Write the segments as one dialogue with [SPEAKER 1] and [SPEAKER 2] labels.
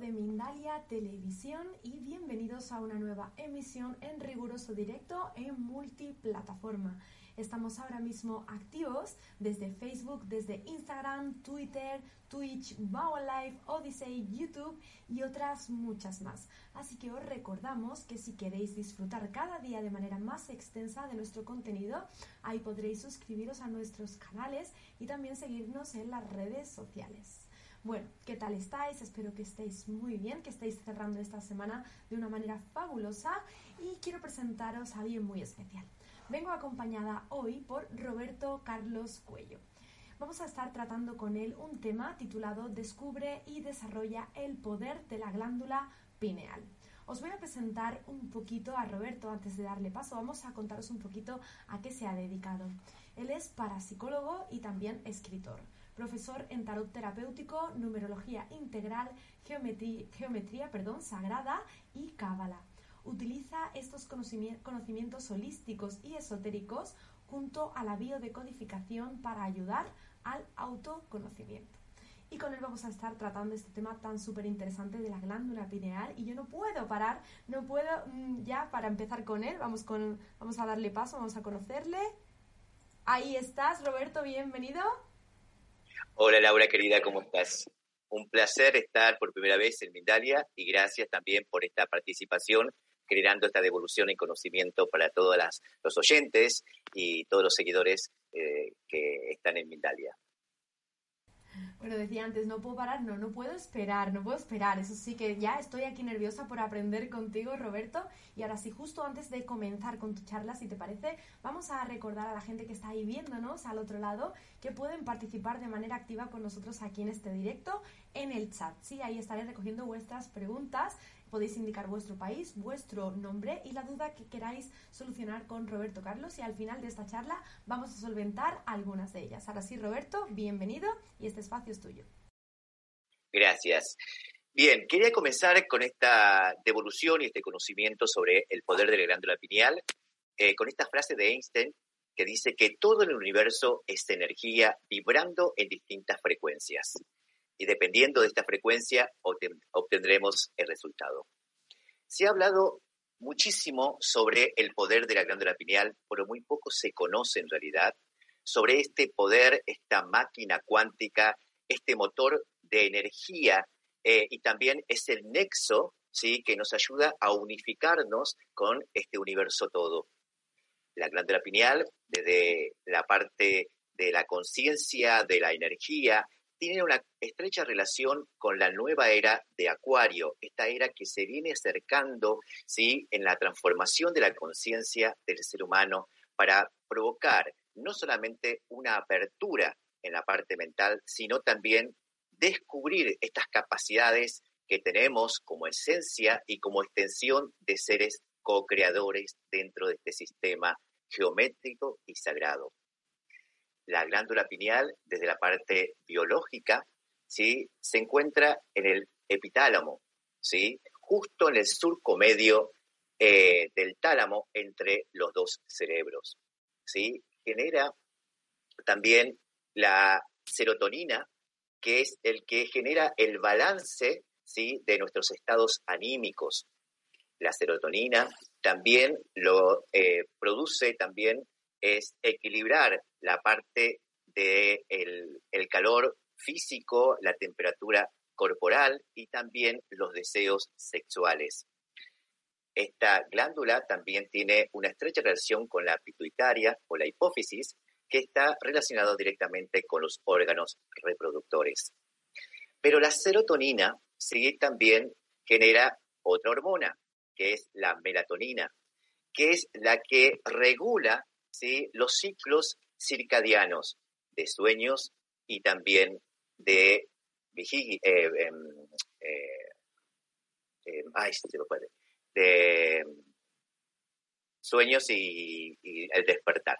[SPEAKER 1] De Mindalia Televisión y bienvenidos a una nueva emisión en riguroso directo en multiplataforma. Estamos ahora mismo activos desde Facebook, desde Instagram, Twitter, Twitch, Bao Live, Odyssey, YouTube y otras muchas más. Así que os recordamos que si queréis disfrutar cada día de manera más extensa de nuestro contenido, ahí podréis suscribiros a nuestros canales y también seguirnos en las redes sociales. Bueno, ¿qué tal estáis? Espero que estéis muy bien, que estéis cerrando esta semana de una manera fabulosa y quiero presentaros a alguien muy especial. Vengo acompañada hoy por Roberto Carlos Cuello. Vamos a estar tratando con él un tema titulado Descubre y desarrolla el poder de la glándula pineal. Os voy a presentar un poquito a Roberto antes de darle paso. Vamos a contaros un poquito a qué se ha dedicado. Él es parapsicólogo y también escritor profesor en tarot terapéutico, numerología integral, geometría, geometría perdón, sagrada y cábala. Utiliza estos conocimientos holísticos y esotéricos junto a la biodecodificación para ayudar al autoconocimiento. Y con él vamos a estar tratando este tema tan súper interesante de la glándula pineal. Y yo no puedo parar, no puedo mm, ya para empezar con él. Vamos, con, vamos a darle paso, vamos a conocerle. Ahí estás, Roberto, bienvenido.
[SPEAKER 2] Hola Laura querida, ¿cómo estás? Un placer estar por primera vez en Mindalia y gracias también por esta participación generando esta devolución en conocimiento para todos los oyentes y todos los seguidores eh, que están en Mindalia.
[SPEAKER 1] Bueno, decía antes, no puedo parar, no, no puedo esperar, no puedo esperar. Eso sí que ya estoy aquí nerviosa por aprender contigo, Roberto. Y ahora sí, justo antes de comenzar con tu charla, si te parece, vamos a recordar a la gente que está ahí viéndonos al otro lado que pueden participar de manera activa con nosotros aquí en este directo en el chat. Sí, ahí estaré recogiendo vuestras preguntas podéis indicar vuestro país, vuestro nombre y la duda que queráis solucionar con Roberto Carlos y al final de esta charla vamos a solventar algunas de ellas. Ahora sí, Roberto, bienvenido y este espacio es tuyo.
[SPEAKER 2] Gracias. Bien, quería comenzar con esta devolución y este conocimiento sobre el poder de la glándula pineal, eh, con esta frase de Einstein que dice que todo el universo es energía vibrando en distintas frecuencias y dependiendo de esta frecuencia obtendremos el resultado. Se ha hablado muchísimo sobre el poder de la glándula pineal, pero muy poco se conoce en realidad sobre este poder, esta máquina cuántica, este motor de energía eh, y también es el nexo ¿sí? que nos ayuda a unificarnos con este universo todo. La glándula pineal, desde la parte de la conciencia, de la energía, tiene una estrecha relación con la nueva era de Acuario, esta era que se viene acercando ¿sí? en la transformación de la conciencia del ser humano para provocar no solamente una apertura en la parte mental, sino también descubrir estas capacidades que tenemos como esencia y como extensión de seres co-creadores dentro de este sistema geométrico y sagrado la glándula pineal, desde la parte biológica, ¿sí? se encuentra en el epitálamo, ¿sí? justo en el surco medio eh, del tálamo entre los dos cerebros. ¿sí? Genera también la serotonina, que es el que genera el balance ¿sí? de nuestros estados anímicos. La serotonina también lo eh, produce también es equilibrar la parte del de el calor físico, la temperatura corporal y también los deseos sexuales. esta glándula también tiene una estrecha relación con la pituitaria o la hipófisis, que está relacionado directamente con los órganos reproductores. Pero la serotonina sí también genera otra hormona, que es la melatonina, que es la que regula ¿sí? los ciclos circadianos de sueños y también de eh, em, eh, em, de sueños y, y, el despertar,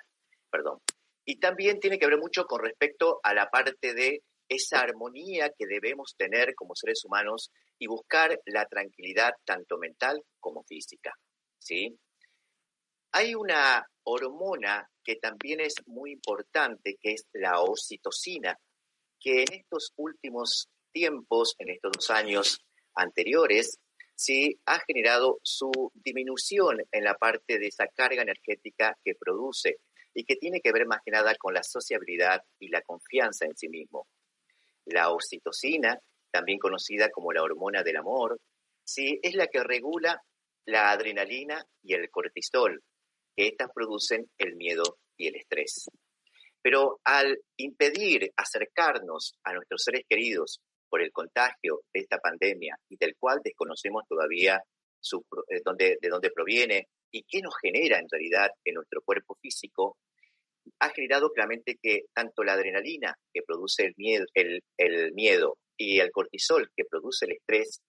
[SPEAKER 2] perdón. Y también tiene que ver mucho con respecto a la parte de esa armonía que debemos tener como seres humanos y buscar la tranquilidad tanto mental como física, ¿sí? Hay una hormona que también es muy importante, que es la oxitocina, que en estos últimos tiempos, en estos dos años anteriores, sí ha generado su disminución en la parte de esa carga energética que produce y que tiene que ver más que nada con la sociabilidad y la confianza en sí mismo. La oxitocina, también conocida como la hormona del amor, sí es la que regula la adrenalina y el cortisol, que éstas producen el miedo y el estrés. Pero al impedir acercarnos a nuestros seres queridos por el contagio de esta pandemia y del cual desconocemos todavía eh, de dónde proviene y qué nos genera en realidad en nuestro cuerpo físico, ha generado claramente que tanto la adrenalina que produce el miedo, el miedo y el cortisol que produce el estrés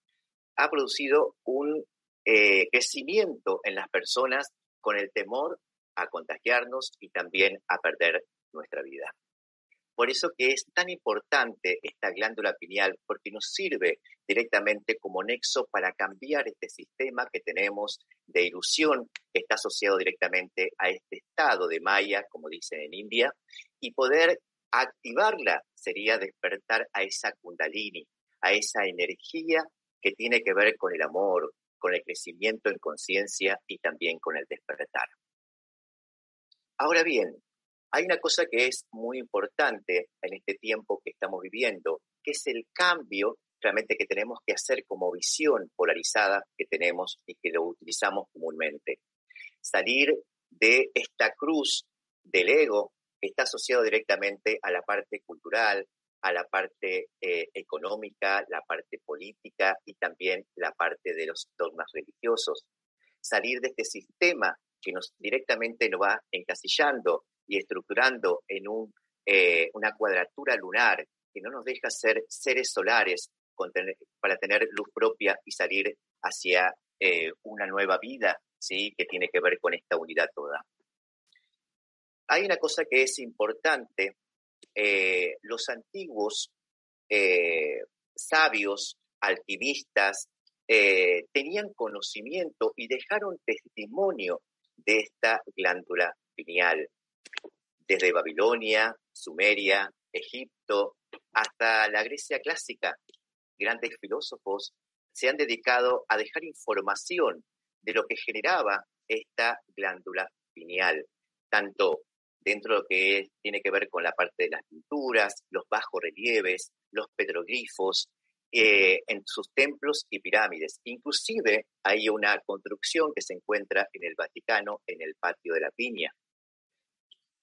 [SPEAKER 2] ha producido un eh, crecimiento en las personas con el temor a contagiarnos y también a perder nuestra vida. Por eso que es tan importante esta glándula pineal, porque nos sirve directamente como nexo para cambiar este sistema que tenemos de ilusión que está asociado directamente a este estado de Maya, como dicen en India, y poder activarla sería despertar a esa kundalini, a esa energía que tiene que ver con el amor, con el crecimiento en conciencia y también con el despertar. Ahora bien, hay una cosa que es muy importante en este tiempo que estamos viviendo, que es el cambio realmente que tenemos que hacer como visión polarizada que tenemos y que lo utilizamos comúnmente. Salir de esta cruz del ego que está asociado directamente a la parte cultural, a la parte eh, económica, la parte política y también la parte de los dogmas religiosos. Salir de este sistema que nos directamente nos va encasillando y estructurando en un, eh, una cuadratura lunar que no nos deja ser seres solares para tener luz propia y salir hacia eh, una nueva vida, ¿sí? que tiene que ver con esta unidad toda. Hay una cosa que es importante, eh, los antiguos sabios, alquimistas, tenían conocimiento y dejaron testimonio de esta glándula pineal desde Babilonia, Sumeria, Egipto, hasta la Grecia clásica. Grandes filósofos se han dedicado a dejar información de lo que generaba esta glándula pineal, tanto dentro de lo que tiene que ver con la parte de las pinturas, los bajos relieves, los petroglifos, eh, en sus templos y pirámides. Inclusive hay una construcción que se encuentra en el Vaticano, en el patio de la Piña,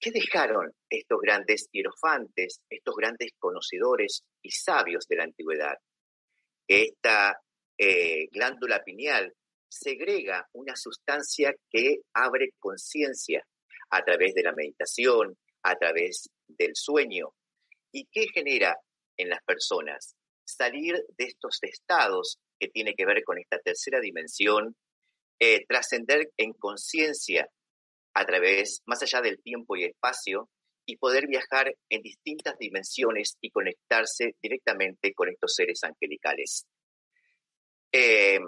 [SPEAKER 2] ¿Qué dejaron estos grandes hierofantes, estos grandes conocedores y sabios de la antigüedad? Esta eh, glándula pineal segrega una sustancia que abre conciencia a través de la meditación, a través del sueño. ¿Y qué genera en las personas? Salir de estos estados que tiene que ver con esta tercera dimensión, eh, trascender en conciencia a través, más allá del tiempo y espacio, y poder viajar en distintas dimensiones y conectarse directamente con estos seres angelicales. Eh,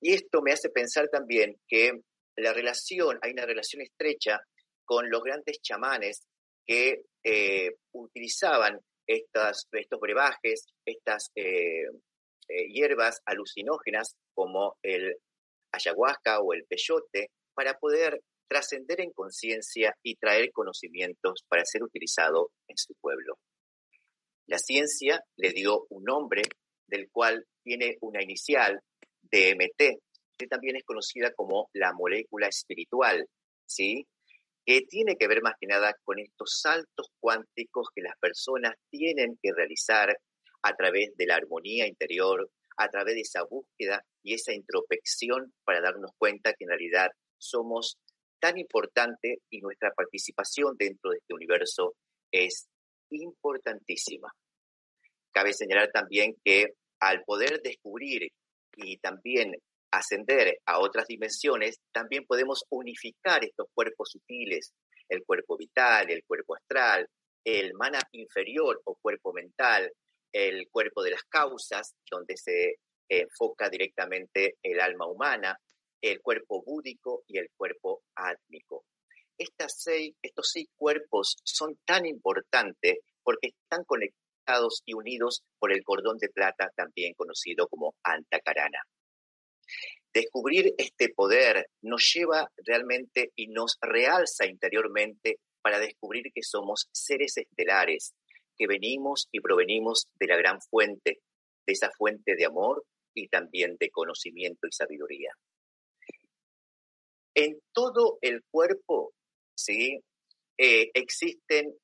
[SPEAKER 2] y esto me hace pensar también que la relación, hay una relación estrecha con los grandes chamanes que eh, utilizaban estas, estos brebajes, estas eh, hierbas alucinógenas como el ayahuasca o el peyote, para poder trascender en conciencia y traer conocimientos para ser utilizado en su pueblo. La ciencia le dio un nombre del cual tiene una inicial, DMT, que también es conocida como la molécula espiritual, ¿sí? Que tiene que ver más que nada con estos saltos cuánticos que las personas tienen que realizar a través de la armonía interior, a través de esa búsqueda y esa introspección para darnos cuenta que en realidad somos tan importante y nuestra participación dentro de este universo es importantísima. Cabe señalar también que al poder descubrir y también ascender a otras dimensiones, también podemos unificar estos cuerpos sutiles, el cuerpo vital, el cuerpo astral, el mana inferior o cuerpo mental, el cuerpo de las causas, donde se enfoca directamente el alma humana, el cuerpo búdico y el cuerpo átmico. Estas seis, estos seis cuerpos son tan importantes porque están conectados y unidos por el cordón de plata, también conocido como Antacarana. Descubrir este poder nos lleva realmente y nos realza interiormente para descubrir que somos seres estelares, que venimos y provenimos de la gran fuente, de esa fuente de amor y también de conocimiento y sabiduría. En todo el cuerpo, ¿sí? Eh, existen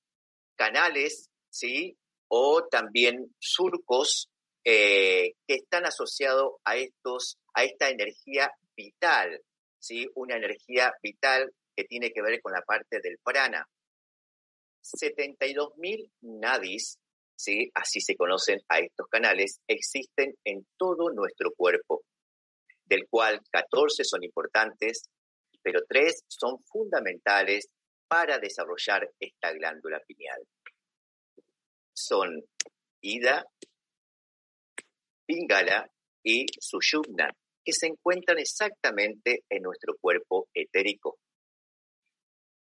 [SPEAKER 2] canales, ¿sí? O también surcos eh, que están asociados a, estos, a esta energía vital, ¿sí? Una energía vital que tiene que ver con la parte del prana. 72.000 nadis, ¿sí? así se conocen a estos canales, existen en todo nuestro cuerpo, del cual 14 son importantes pero tres son fundamentales para desarrollar esta glándula pineal. Son Ida, Pingala y Sushumna, que se encuentran exactamente en nuestro cuerpo etérico.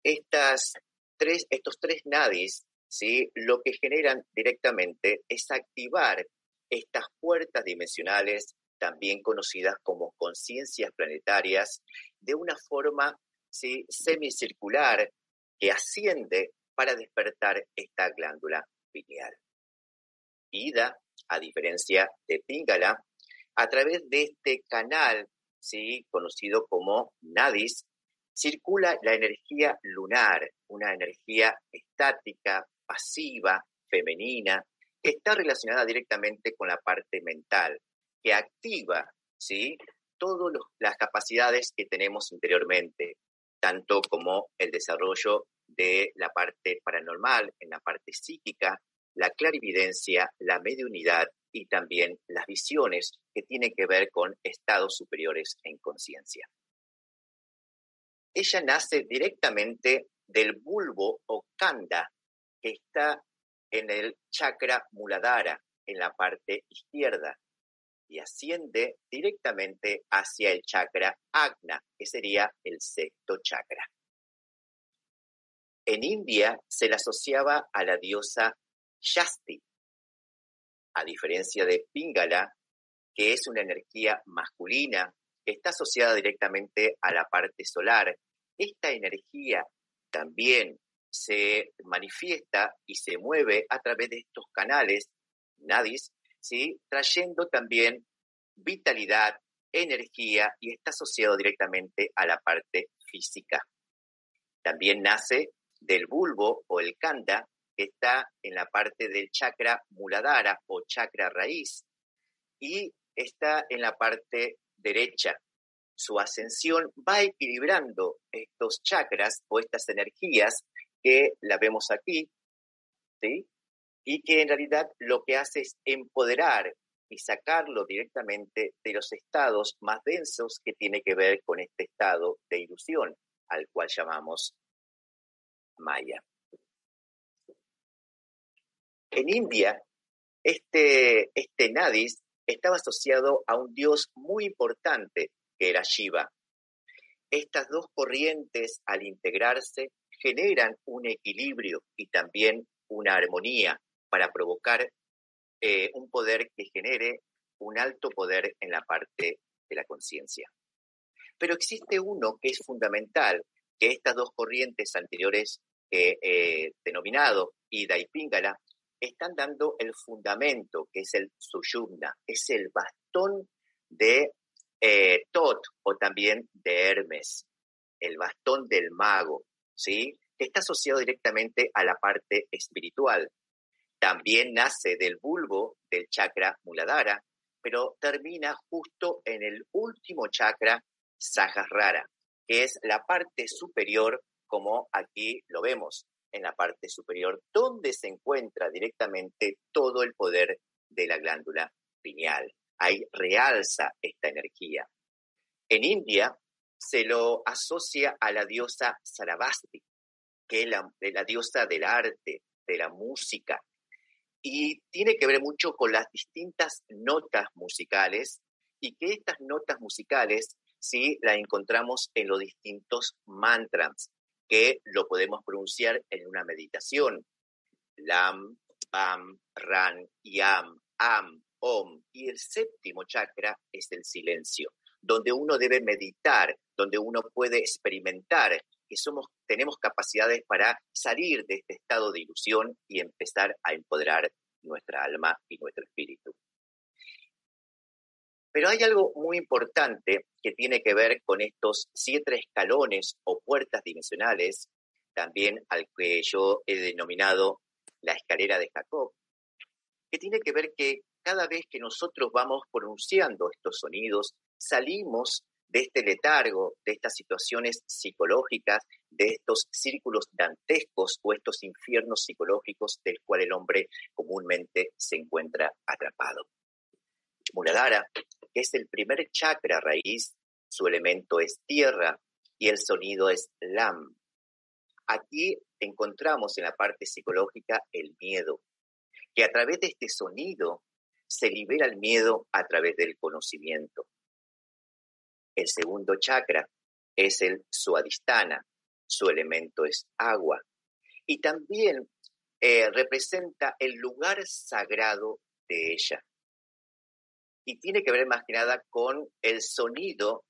[SPEAKER 2] Estas tres, estos tres nadis, ¿sí? lo que generan directamente es activar estas puertas dimensionales también conocidas como conciencias planetarias, de una forma semicircular que asciende para despertar esta glándula pineal. Ida, a diferencia de Pingala, a través de este canal, ¿sí? conocido como nadis, circula la energía lunar, una energía estática, pasiva, femenina, que está relacionada directamente con la parte mental, que activa ¿sí? todas las capacidades que tenemos interiormente, tanto como el desarrollo de la parte paranormal, en la parte psíquica, la clarividencia, la mediunidad y también las visiones que tienen que ver con estados superiores en conciencia. Ella nace directamente del bulbo o kanda, que está en el chakra muladhara, en la parte izquierda, y asciende directamente hacia el chakra Agna, que sería el sexto chakra. En India se la asociaba a la diosa Shasti, a diferencia de Pingala, que es una energía masculina está asociada directamente a la parte solar. Esta energía también se manifiesta y se mueve a través de estos canales nadis trayendo también vitalidad, energía y está asociado directamente a la parte física. También nace del bulbo o el kanda, está en la parte del chakra muladhara o chakra raíz, y está en la parte derecha. Su ascensión va equilibrando estos chakras o estas energías que la vemos aquí, ¿sí? y que en realidad lo que hace es empoderar y sacarlo directamente de los estados más densos que tiene que ver con este estado de ilusión al cual llamamos Maya. En India, este, este Nadis estaba asociado a un dios muy importante que era Shiva. Estas dos corrientes al integrarse generan un equilibrio y también una armonía para provocar eh, un poder que genere un alto poder en la parte de la conciencia. Pero existe uno que es fundamental, que estas dos corrientes anteriores he denominado Ida y Pingala están dando el fundamento, que es el Sushumna, es el bastón de eh, o también de Hermes, el bastón del mago, ¿sí? que está asociado directamente a la parte espiritual. También nace del bulbo del chakra Muladhara, pero termina justo en el último chakra Sahasrara, que es la parte superior, como aquí lo vemos, en la parte superior, donde se encuentra directamente todo el poder de la glándula pineal. Ahí realza esta energía. En India se lo asocia a la diosa Sarabasti, que es la, la diosa del arte, de la música, y tiene que ver mucho con las distintas notas musicales y que estas notas musicales sí las encontramos en los distintos mantras que lo podemos pronunciar en una meditación. Lam, Pam, Ran, Yam, Am, Om. Y el séptimo chakra es el silencio, donde uno debe meditar, donde uno puede experimentar que somos, tenemos capacidades para salir de este estado de ilusión y empezar a empoderar nuestra alma y nuestro espíritu. Pero hay algo muy importante que tiene que ver con estos siete escalones o puertas dimensionales, también al que yo he denominado la escalera de Jacob, que tiene que ver que cada vez que nosotros vamos pronunciando estos sonidos, salimos de este letargo, de estas situaciones psicológicas, de estos círculos dantescos o estos infiernos psicológicos del cual el hombre comúnmente se encuentra atrapado. Muladhara, que es el primer chakra raíz, su elemento es tierra y el sonido es lam. Aquí encontramos en la parte psicológica el miedo, que a través de este sonido se libera el miedo a través del conocimiento. El segundo chakra es el suadistana, su elemento es agua. Y también eh, representa el lugar sagrado de ella. Y tiene que ver más que nada con el sonido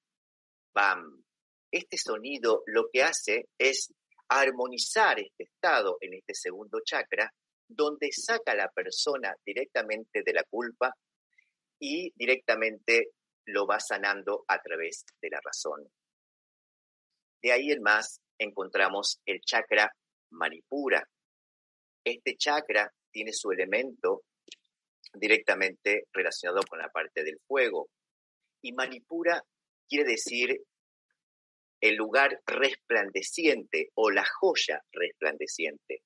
[SPEAKER 2] BAM. Este sonido lo que hace es armonizar este estado en este segundo chakra, donde saca a la persona directamente de la culpa y directamente lo va sanando a través de la razón. De ahí en más encontramos el chakra Manipura. Este chakra tiene su elemento directamente relacionado con la parte del fuego. Y Manipura quiere decir el lugar resplandeciente o la joya resplandeciente.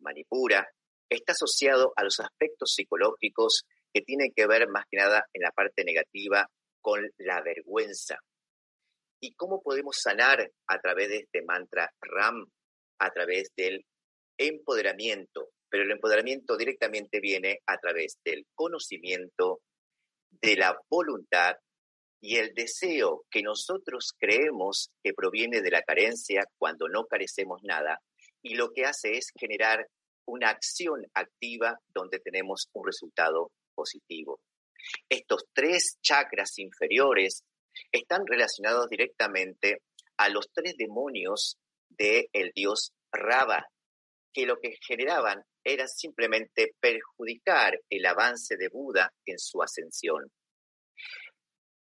[SPEAKER 2] Manipura está asociado a los aspectos psicológicos que tienen que ver más que nada en la parte negativa con la vergüenza. ¿Y cómo podemos sanar a través de este mantra RAM? A través del empoderamiento. Pero el empoderamiento directamente viene a través del conocimiento, de la voluntad y el deseo que nosotros creemos que proviene de la carencia cuando no carecemos nada. Y lo que hace es generar una acción activa donde tenemos un resultado positivo. Estos tres chakras inferiores están relacionados directamente a los tres demonios del dios Rava, que lo que generaban era simplemente perjudicar el avance de Buda en su ascensión.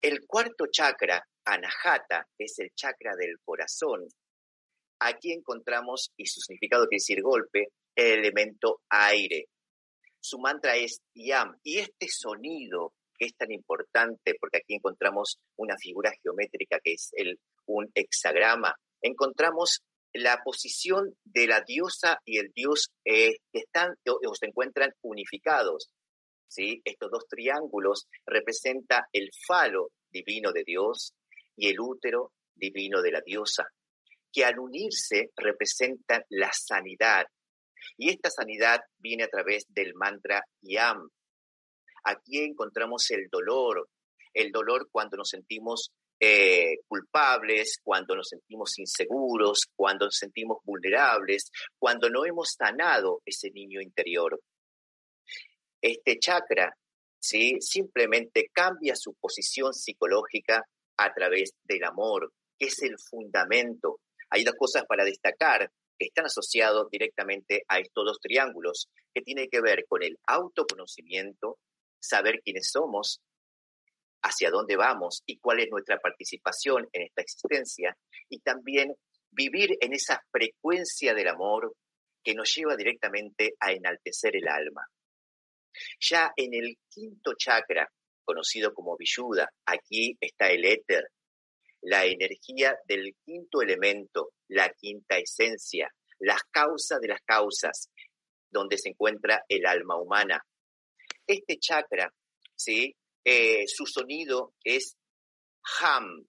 [SPEAKER 2] El cuarto chakra, Anahata, es el chakra del corazón. Aquí encontramos, y su significado quiere decir golpe, el elemento aire, su mantra es Yam. Y este sonido que es tan importante, porque aquí encontramos una figura geométrica que es el, un hexagrama, encontramos la posición de la diosa y el dios eh, están o, se encuentran unificados. ¿sí? Estos dos triángulos representan el falo divino de Dios y el útero divino de la diosa, que al unirse representan la sanidad, y esta sanidad viene a través del mantra YAM. Aquí encontramos el dolor, el dolor cuando nos sentimos eh, culpables, cuando nos sentimos inseguros, cuando nos sentimos vulnerables, cuando no hemos sanado ese niño interior. Este chakra ¿sí? simplemente cambia su posición psicológica a través del amor, que es el fundamento. Hay dos cosas para destacar están asociados directamente a estos dos triángulos, que tiene que ver con el autoconocimiento, saber quiénes somos, hacia dónde vamos y cuál es nuestra participación en esta existencia y también vivir en esa frecuencia del amor que nos lleva directamente a enaltecer el alma. Ya en el quinto chakra, conocido como Vishuddha, aquí está el éter, la energía del quinto elemento, la quinta esencia, las causas de las causas, donde se encuentra el alma humana. Este chakra, ¿sí? Eh, su sonido es ham,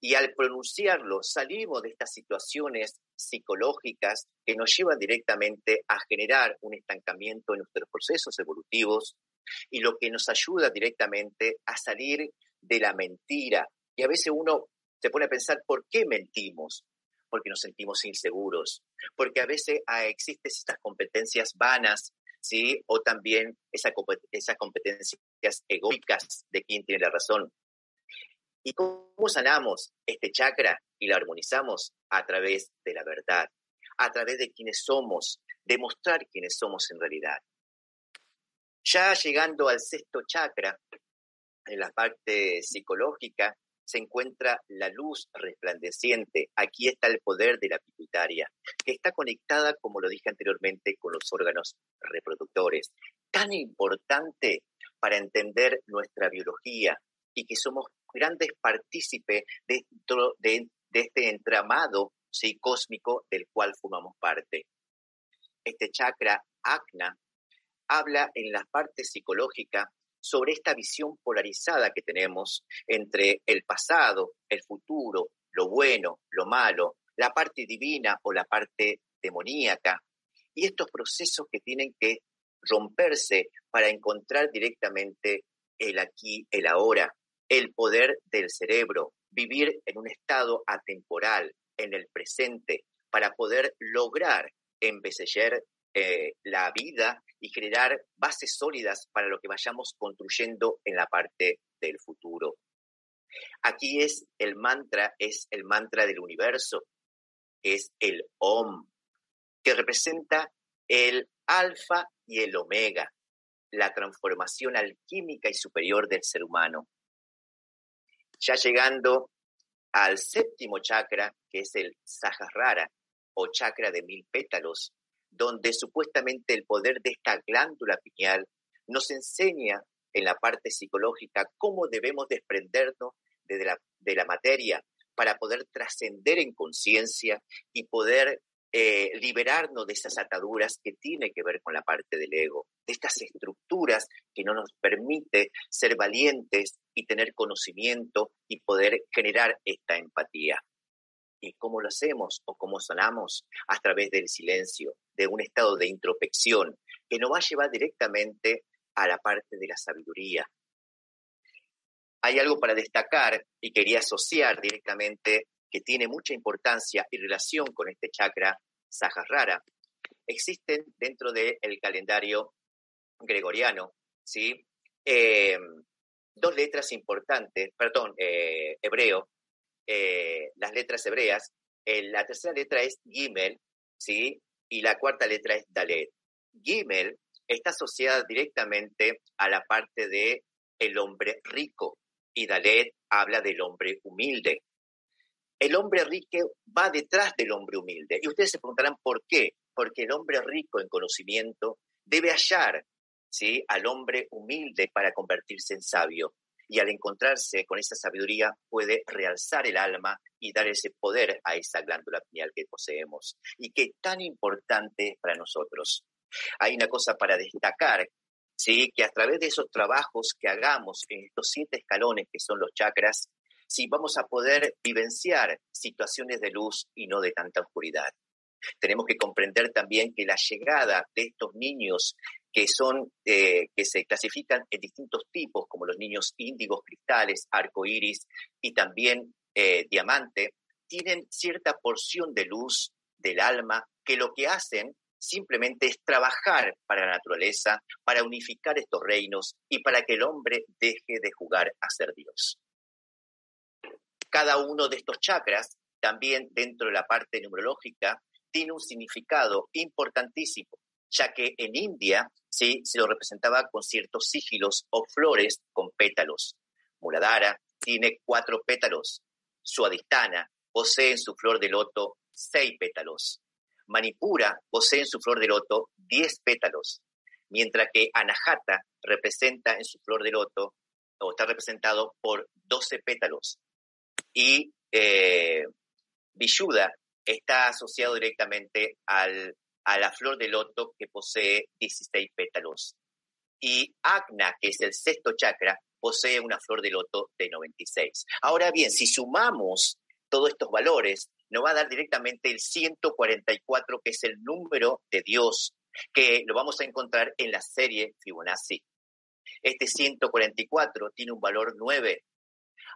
[SPEAKER 2] y al pronunciarlo salimos de estas situaciones psicológicas que nos llevan directamente a generar un estancamiento en nuestros procesos evolutivos y lo que nos ayuda directamente a salir de la mentira. Y a veces uno se pone a pensar, ¿por qué mentimos? Porque nos sentimos inseguros, porque a veces ah, existen estas competencias vanas, ¿sí? O también esas competencias egoicas de quien tiene la razón. ¿Y cómo sanamos este chakra y lo armonizamos? A través de la verdad, a través de quienes somos, demostrar quiénes somos en realidad. Ya llegando al sexto chakra, en la parte psicológica, se encuentra la luz resplandeciente. Aquí está el poder de la pituitaria, que está conectada, como lo dije anteriormente, con los órganos reproductores. Tan importante para entender nuestra biología y que somos grandes partícipes dentro de, este entramado cósmico del cual formamos parte. Este chakra, Agna, habla en la parte psicológica sobre esta visión polarizada que tenemos entre el pasado, el futuro, lo bueno, lo malo, la parte divina o la parte demoníaca, y estos procesos que tienen que romperse para encontrar directamente el aquí, el ahora, el poder del cerebro, vivir en un estado atemporal, en el presente, para poder lograr embellecer eh, la vida y generar bases sólidas para lo que vayamos construyendo en la parte del futuro. Aquí es el mantra, es el mantra del universo, es el OM, que representa el alfa y el omega, la transformación alquímica y superior del ser humano. Ya llegando al séptimo chakra, que es el Sahasrara o chakra de mil pétalos, donde supuestamente el poder de esta glándula pineal nos enseña en la parte psicológica cómo debemos desprendernos de la, de la materia para poder trascender en conciencia y poder eh, liberarnos de esas ataduras que tiene que ver con la parte del ego, de estas estructuras que no nos permite ser valientes y tener conocimiento y poder generar esta empatía. ¿Y cómo lo hacemos o cómo sonamos? A través del silencio, de un estado de introspección que nos va a llevar directamente a la parte de la sabiduría. Hay algo para destacar y quería asociar directamente que tiene mucha importancia y relación con este chakra Sahasrara, existen dentro del calendario gregoriano, ¿sí? Eh, dos letras importantes, perdón, eh, hebreo, eh, las letras hebreas. la tercera letra es Gimel, ¿sí? Y la cuarta letra es Dalet. Gimel está asociada directamente a la parte de el hombre rico y Dalet habla del hombre humilde el hombre rico va detrás del hombre humilde. Y ustedes se preguntarán por qué. Porque el hombre rico en conocimiento debe hallar ¿sí? al hombre humilde para convertirse en sabio. Y al encontrarse con esa sabiduría puede realzar el alma y dar ese poder a esa glándula pineal que poseemos y que tan importante es para nosotros. Hay una cosa para destacar, ¿sí? que a través de esos trabajos que hagamos en estos siete escalones que son los chakras, si vamos a poder vivenciar situaciones de luz y no de tanta oscuridad. Tenemos que comprender también que la llegada de estos niños que son eh, que se clasifican en distintos tipos, como los niños índigos, cristales, arcoíris y también eh, diamante, tienen cierta porción de luz del alma que lo que hacen simplemente es trabajar para la naturaleza, para unificar estos reinos y para que el hombre deje de jugar a ser Dios. Cada uno de estos chakras, también dentro de la parte numerológica, tiene un significado importantísimo, ya que en India ¿sí? se lo representaba con ciertos sigilos o flores con pétalos. Muladhara tiene cuatro pétalos. Suadistana posee en su flor de loto seis pétalos. Manipura posee en su flor de loto diez pétalos, mientras que Anahata representa en su flor de loto, o está representado por doce pétalos. Y eh, está asociado directamente al, a la flor de loto que posee 16 pétalos. Y Agna, que es el sexto chakra, posee una flor de loto de 96. Ahora bien, si sumamos todos estos valores, nos va a dar directamente el 144, que es el número de Dios, que lo vamos a encontrar en la serie Fibonacci. Este 144 tiene un valor 9.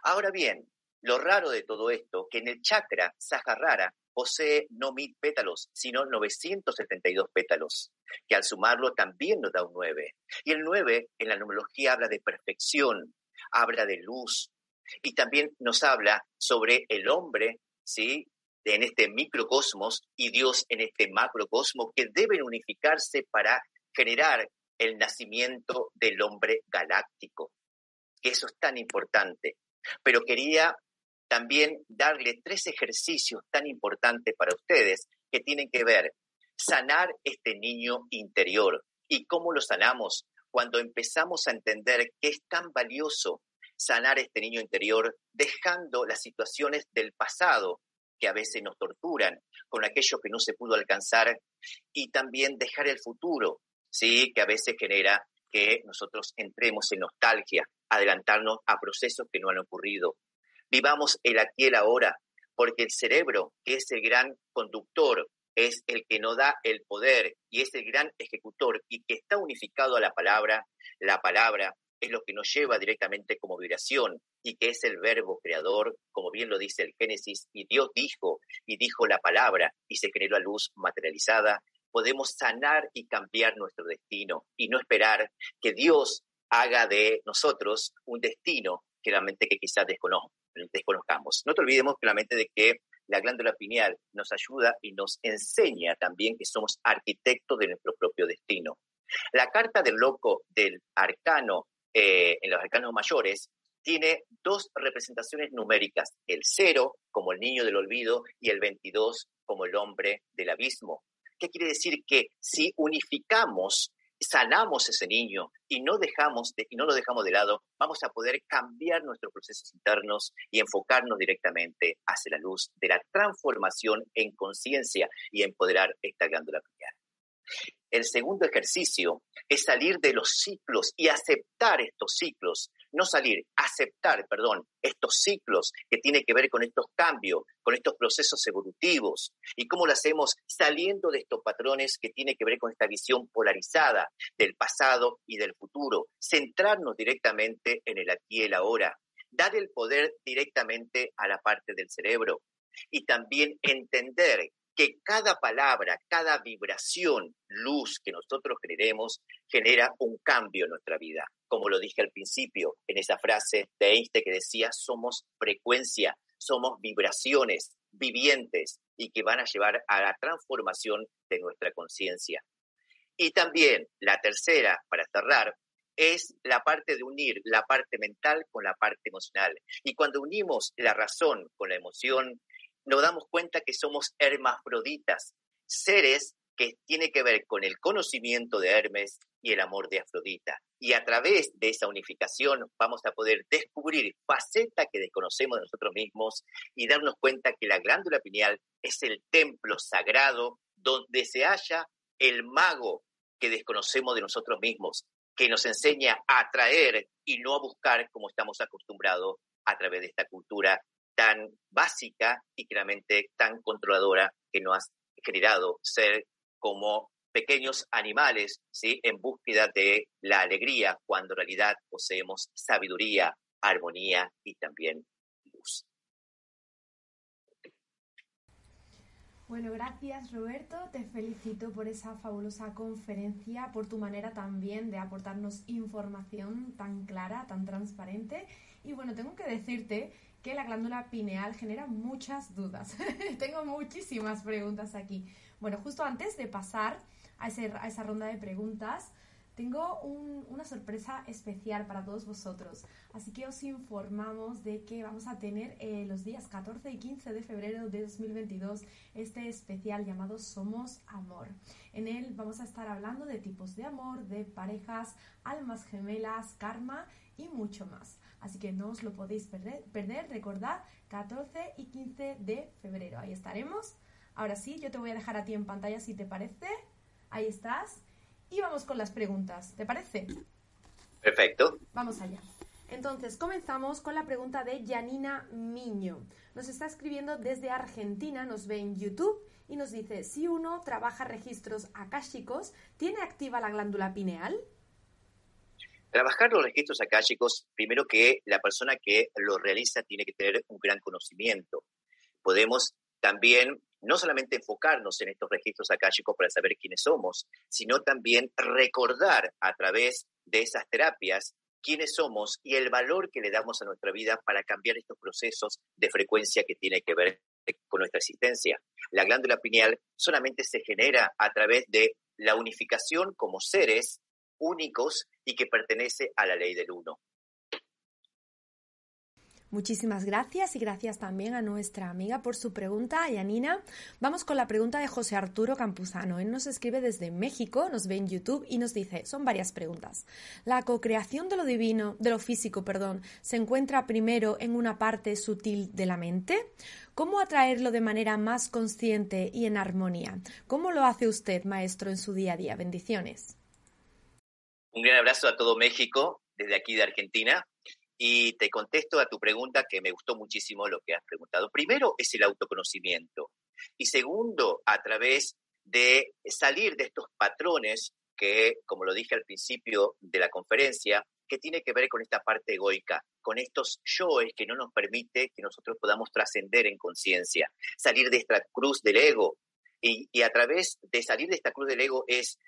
[SPEAKER 2] Ahora bien, lo raro de todo esto, que en el chakra Sahasrara posee no mil pétalos, sino 972 pétalos, que al sumarlo también nos da un 9. Y el 9 en la numerología habla de perfección, habla de luz, y también nos habla sobre el hombre, ¿sí? En este microcosmos y Dios en este macrocosmos que deben unificarse para generar el nacimiento del hombre galáctico. Eso es tan importante. Pero quería también darle tres ejercicios tan importantes para ustedes que tienen que ver sanar este niño interior. ¿Y cómo lo sanamos? Cuando empezamos a entender que es tan valioso sanar este niño interior, dejando las situaciones del pasado que a veces nos torturan, con aquello que no se pudo alcanzar, y también dejar el futuro, ¿sí? que a veces genera que nosotros entremos en nostalgia, adelantarnos a procesos que no han ocurrido. Vivamos el aquí y el ahora, porque el cerebro, que es el gran conductor, es el que nos da el poder y es el gran ejecutor y que está unificado a la palabra, la palabra es lo que nos lleva directamente como vibración y que es el verbo creador, como bien lo dice el Génesis, y Dios dijo y dijo la palabra y se generó la luz materializada, podemos sanar y cambiar nuestro destino y no esperar que Dios haga de nosotros un destino que realmente que quizás desconozcamos. No te olvidemos claramente de que la glándula pineal nos ayuda y nos enseña también que somos arquitectos de nuestro propio destino. La carta del loco del arcano eh, en los arcanos mayores tiene dos representaciones numéricas, el cero como el niño del olvido y el 22 como el hombre del abismo. ¿Qué quiere decir? Que si unificamos sanamos ese niño y no, dejamos y no lo dejamos de lado, vamos a poder cambiar nuestros procesos internos y enfocarnos directamente hacia la luz de la transformación en conciencia y empoderar esta glándula pineal. El segundo ejercicio es salir de los ciclos y aceptar estos ciclos, no salir, aceptar, perdón, estos ciclos que tienen que ver con estos cambios, con estos procesos evolutivos. Y cómo lo hacemos saliendo de estos patrones que tienen que ver con esta visión polarizada del pasado y del futuro, centrarnos directamente en el aquí y el ahora, dar el poder directamente a la parte del cerebro. Y también entender que cada palabra, cada vibración, luz que nosotros generemos, genera un cambio en nuestra vida. Como lo dije al principio, en esa frase de Einstein que decía, somos frecuencia, somos vibraciones vivientes y que van a llevar a la transformación de nuestra conciencia. Y también la tercera, para cerrar, es la parte de unir la parte mental con la parte emocional. Y cuando unimos la razón con la emoción, nos damos cuenta que somos hermafroditas, seres que tiene que ver con el conocimiento de Hermes y el amor de Afrodita. Y a través de esa unificación vamos a poder descubrir facetas que desconocemos de nosotros mismos y darnos cuenta que la glándula pineal es el templo sagrado donde se halla el mago que desconocemos de nosotros mismos, que nos enseña a atraer y no a buscar como estamos acostumbrados a través de esta cultura tan básica y claramente tan controladora que nos ha generado ser como pequeños animales, ¿sí? En búsqueda de la alegría, cuando en realidad poseemos sabiduría, armonía y también luz.
[SPEAKER 1] Bueno, gracias Roberto, te felicito por esa fabulosa conferencia, por tu manera también de aportarnos información tan clara, tan transparente. Y bueno, tengo que decirte que la glándula pineal genera muchas dudas. Tengo muchísimas preguntas aquí. Bueno, justo antes de pasar a, esa ronda de preguntas, tengo una sorpresa especial para todos vosotros. Así que os informamos de que vamos a tener eh, los días 14 y 15 de febrero de 2022 este especial llamado Somos Amor. En él vamos a estar hablando de tipos de amor, de parejas, almas gemelas, karma y mucho más. Así que no os lo podéis perder, perder. Recordad, 14 y 15 de febrero. Ahí estaremos. Ahora sí, yo te voy a dejar a ti en pantalla si te parece. Ahí estás. Y vamos con las preguntas. ¿Te parece?
[SPEAKER 2] Perfecto.
[SPEAKER 1] Vamos allá. Entonces, comenzamos con la pregunta de Janina Miño. Nos está escribiendo desde Argentina, nos ve en YouTube y nos dice, si uno trabaja registros akáshicos, ¿tiene activa la glándula pineal?
[SPEAKER 2] Trabajar los registros akáshicos, primero que la persona que lo realiza tiene que tener un gran conocimiento. Podemos también no solamente enfocarnos en estos registros akáshicos para saber quiénes somos, sino también recordar a través de esas terapias quiénes somos y el valor que le damos a nuestra vida para cambiar estos procesos de frecuencia que tiene que ver con nuestra existencia. La glándula pineal solamente se genera a través de la unificación como seres únicos y que pertenece a la ley del uno.
[SPEAKER 1] Muchísimas gracias y gracias también a nuestra amiga por su pregunta, Yanina. Vamos con la pregunta de José Arturo Campuzano. Él nos escribe desde México, nos ve en YouTube y nos dice, son varias preguntas. La cocreación de lo divino, de lo físico, perdón, se encuentra primero en una parte sutil de la mente. ¿Cómo atraerlo de manera más consciente y en armonía? ¿Cómo lo hace usted, maestro, en su día a día? Bendiciones.
[SPEAKER 2] Un gran abrazo a todo México, desde aquí de Argentina. Y te contesto a tu pregunta que me gustó muchísimo lo que has preguntado. Primero es el autoconocimiento. Y segundo, a través de salir de estos patrones que, como lo dije al principio de la conferencia, que tiene que ver con esta parte egoica, con estos yoes que no nos permite que nosotros podamos trascender en conciencia, salir de esta cruz del ego. Y, y, a través de salir de esta cruz del ego es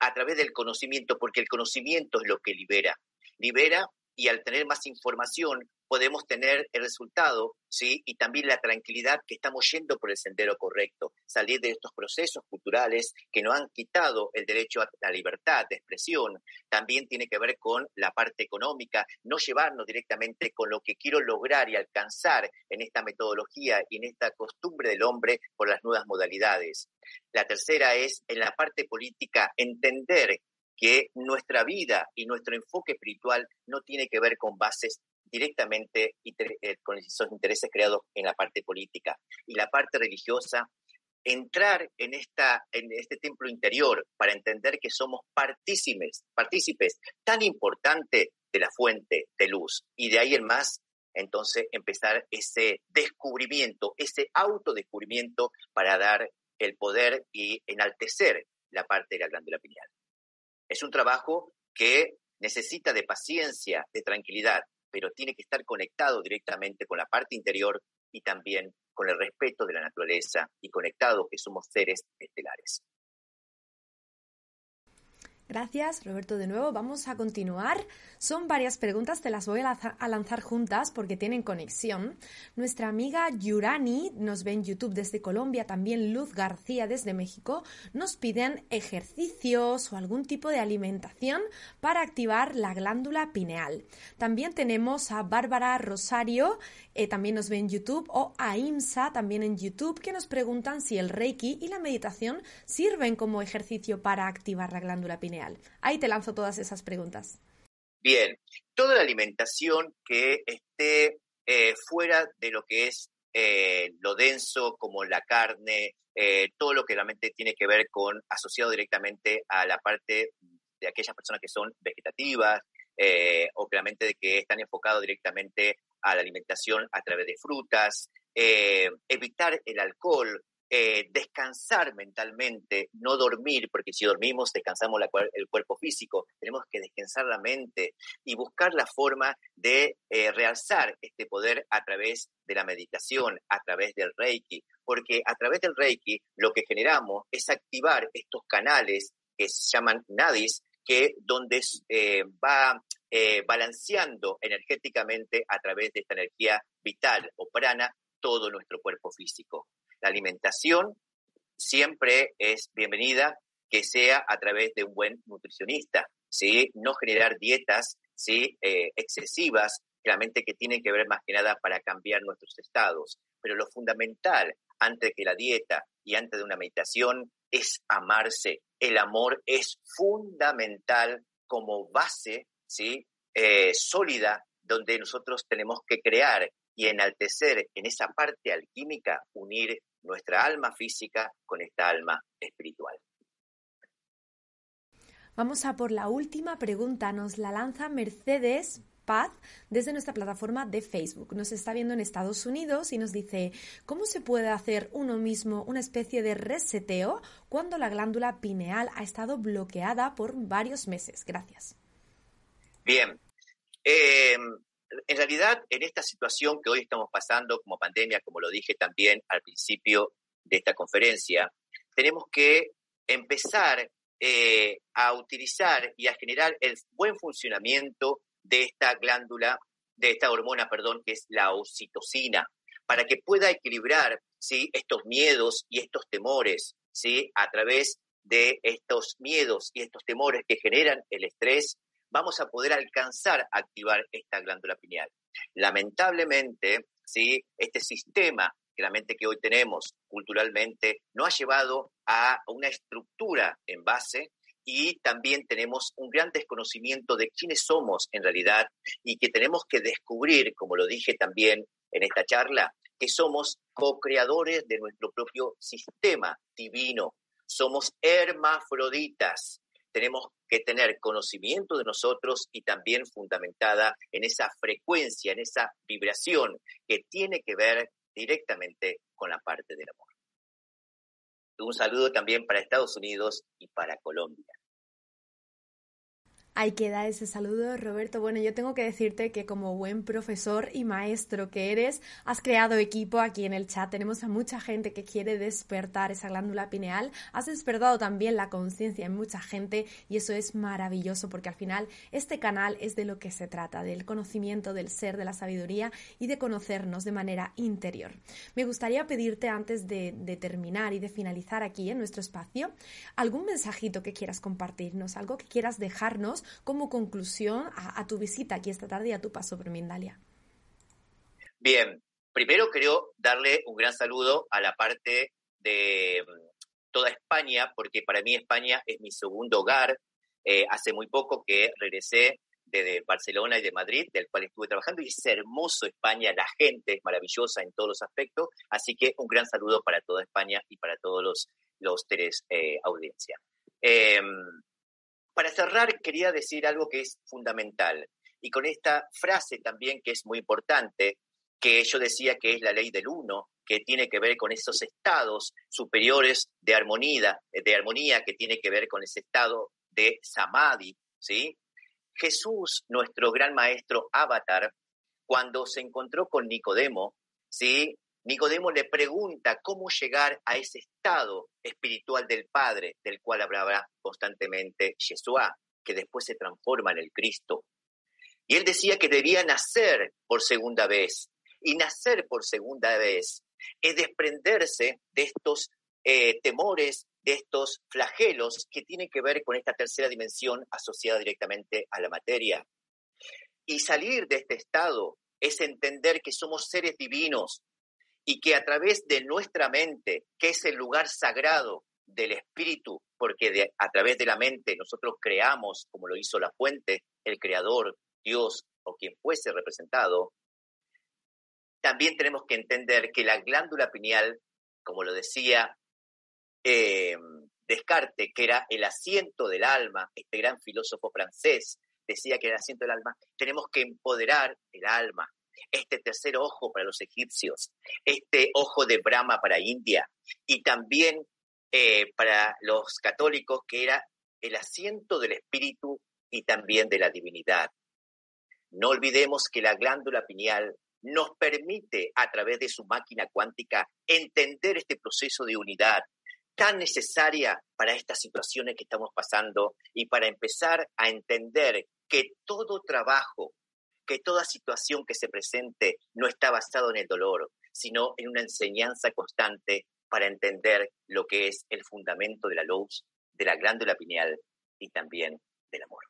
[SPEAKER 2] a través del conocimiento, porque el conocimiento es lo que libera. Libera y al tener más información podemos tener el resultado, ¿sí? Y también la tranquilidad que estamos yendo por el sendero correcto, salir de estos procesos culturales que nos han quitado el derecho a la libertad de expresión. También tiene que ver con la parte económica, no llevarnos directamente con lo que quiero lograr y alcanzar en esta metodología y en esta costumbre del hombre por las nuevas modalidades. La tercera es en la parte política entender que nuestra vida y nuestro enfoque espiritual no tiene que ver con bases directamente eh, con esos intereses creados en la parte política. Y la parte religiosa, entrar en, esta, en este templo interior para entender que somos partícipes, partícipes tan importante de la fuente de luz. Y de ahí en más, entonces, empezar ese descubrimiento, ese autodescubrimiento para dar el poder y enaltecer la parte de la glándula pineal. Es un trabajo que necesita de paciencia, de tranquilidad, pero tiene que estar conectado directamente con la parte interior y también con el respeto de la naturaleza y conectado que somos seres estelares.
[SPEAKER 1] Gracias, Roberto, de nuevo. Vamos a continuar. Son varias preguntas, te las voy a lanzar juntas porque tienen conexión. Nuestra amiga Yurani nos ve en YouTube desde Colombia, también Luz García desde México. Nos piden ejercicios o algún tipo de alimentación para activar la glándula pineal. También tenemos a Bárbara Rosario, eh, también nos ve en YouTube, o a IMSA, también en YouTube, que nos preguntan si el Reiki y la meditación sirven como ejercicio para activar la glándula pineal. Ahí te lanzo todas esas preguntas.
[SPEAKER 2] Bien, toda la alimentación que esté eh, fuera de lo que es eh, lo denso como la carne, todo lo que realmente tiene que ver con asociado directamente a la parte de aquellas personas que son vegetativas o claramente de que están enfocados directamente a la alimentación a través de frutas, evitar el alcohol, eh, descansar mentalmente, no dormir, porque si dormimos descansamos el cuerpo físico, tenemos que descansar la mente y buscar la forma de eh, realzar este poder a través de la meditación, a través del Reiki, porque a través del Reiki lo que generamos es activar estos canales que se llaman nadis, que donde eh, va balanceando energéticamente a través de esta energía vital o prana todo nuestro cuerpo físico. La alimentación siempre es bienvenida, que sea a través de un buen nutricionista, ¿sí? No generar dietas, ¿sí? Eh, excesivas, claramente que tienen que ver más que nada para cambiar nuestros estados. Pero lo fundamental antes que la dieta y antes de una meditación es amarse. El amor es fundamental como base, ¿sí? Eh, sólida donde nosotros tenemos que crear y enaltecer en esa parte alquímica, unir nuestra alma física con esta alma espiritual.
[SPEAKER 1] Vamos a por la última pregunta. Nos la lanza Mercedes Paz desde nuestra plataforma de Facebook. Nos está viendo en Estados Unidos y nos dice, ¿cómo se puede hacer uno mismo una especie de reseteo cuando la glándula pineal ha estado bloqueada por varios meses? Gracias.
[SPEAKER 2] Bien. Em, en realidad, en esta situación que hoy estamos pasando como pandemia, como lo dije también al principio de esta conferencia, tenemos que empezar eh, a utilizar y a generar el buen funcionamiento de esta glándula, de esta hormona, perdón, que es la oxitocina, para que pueda equilibrar ¿sí? estos miedos y estos temores, ¿sí? a través de estos miedos y estos temores que generan el estrés, vamos a poder alcanzar a activar esta glándula pineal. Lamentablemente, ¿sí? este sistema que la mente que hoy tenemos culturalmente no ha llevado a una estructura en base y también tenemos un gran desconocimiento de quiénes somos en realidad y que tenemos que descubrir, como lo dije también en esta charla, que somos co-creadores de nuestro propio sistema divino. Somos hermafroditas. Tenemos que tener conocimiento de nosotros y también fundamentada en esa frecuencia, en esa vibración que tiene que ver directamente con la parte del amor. Un saludo también para Estados Unidos y para Colombia.
[SPEAKER 1] Ahí queda ese saludo, Roberto. Bueno, yo tengo que decirte que como buen profesor y maestro que eres, has creado equipo aquí en el chat. Tenemos a mucha gente que quiere despertar esa glándula pineal. Has despertado también la conciencia en mucha gente y eso es maravilloso porque al final este canal es de lo que se trata, del conocimiento del ser, de la sabiduría y de conocernos de manera interior. Me gustaría pedirte antes de, de terminar y de finalizar aquí en nuestro espacio algún mensajito que quieras compartirnos, algo que quieras dejarnos como conclusión a, tu visita aquí esta tarde y a tu paso por Mindalia.
[SPEAKER 2] Bien, primero quiero darle un gran saludo a la parte de mm, toda España, porque para mí España es mi segundo hogar. Eh, hace muy poco que regresé de, Barcelona y de Madrid, del cual estuve trabajando, y es hermoso España, la gente es maravillosa en todos los aspectos, así que un gran saludo para toda España y para todos los, los tres eh. Em, para cerrar, quería decir algo que es fundamental. Y con esta frase también que es muy importante, que yo decía que es la ley del uno, que tiene que ver con esos estados superiores de armonía, de armonía que tiene que ver con ese estado de samadhi, ¿sí? Jesús, nuestro gran maestro avatar, cuando se encontró con Nicodemo, ¿sí? Nicodemo le pregunta cómo llegar a ese estado espiritual del Padre, del cual hablaba constantemente Yeshua, que después se transforma en el Cristo. Y él decía que debía nacer por segunda vez. Y nacer por segunda vez es desprenderse de estos eh, temores, de estos flagelos que tienen que ver con esta tercera dimensión asociada directamente a la materia. Y salir de este estado es entender que somos seres divinos, y que a través de nuestra mente, que es el lugar sagrado del espíritu, porque a través de la mente nosotros creamos, como lo hizo la fuente, el creador, Dios o quien fuese representado, también tenemos que entender que la glándula pineal, como lo decía eh, Descartes, que era el asiento del alma, este gran filósofo francés, decía que el asiento del alma, tenemos que empoderar el alma, este tercer ojo para los egipcios, este ojo de Brahma para India y también eh, para los católicos que era el asiento del espíritu y también de la divinidad. No olvidemos que la glándula pineal nos permite a través de su máquina cuántica entender este proceso de unidad tan necesaria para estas situaciones que estamos pasando y para empezar a entender que todo trabajo que toda situación que se presente no está basado en el dolor, sino en una enseñanza constante para entender lo que es el fundamento de la luz, de la glándula pineal y también del amor.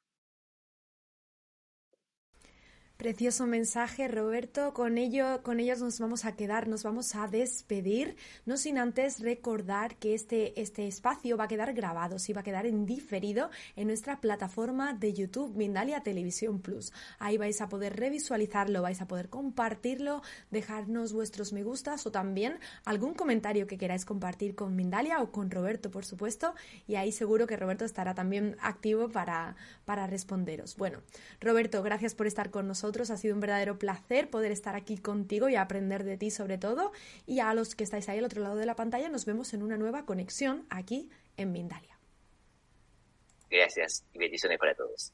[SPEAKER 1] Precioso mensaje, Roberto. Con ello, con ellos nos vamos a quedar, nos vamos a despedir, no sin antes recordar que este, este espacio va a quedar grabado, sí va a quedar en diferido en nuestra plataforma de YouTube, Mindalia Televisión Plus. Ahí vais a poder revisualizarlo, vais a poder compartirlo, dejarnos vuestros me gustas o también algún comentario que queráis compartir con Mindalia o con Roberto, por supuesto. Y ahí seguro que Roberto estará también activo para, para responderos. Bueno, Roberto, gracias por estar con nosotros ha sido un verdadero placer poder estar aquí contigo y aprender de ti sobre todo. Y a los que estáis ahí al otro lado de la pantalla, nos vemos en una nueva conexión aquí en Mindalia.
[SPEAKER 2] Gracias y bendiciones para todos.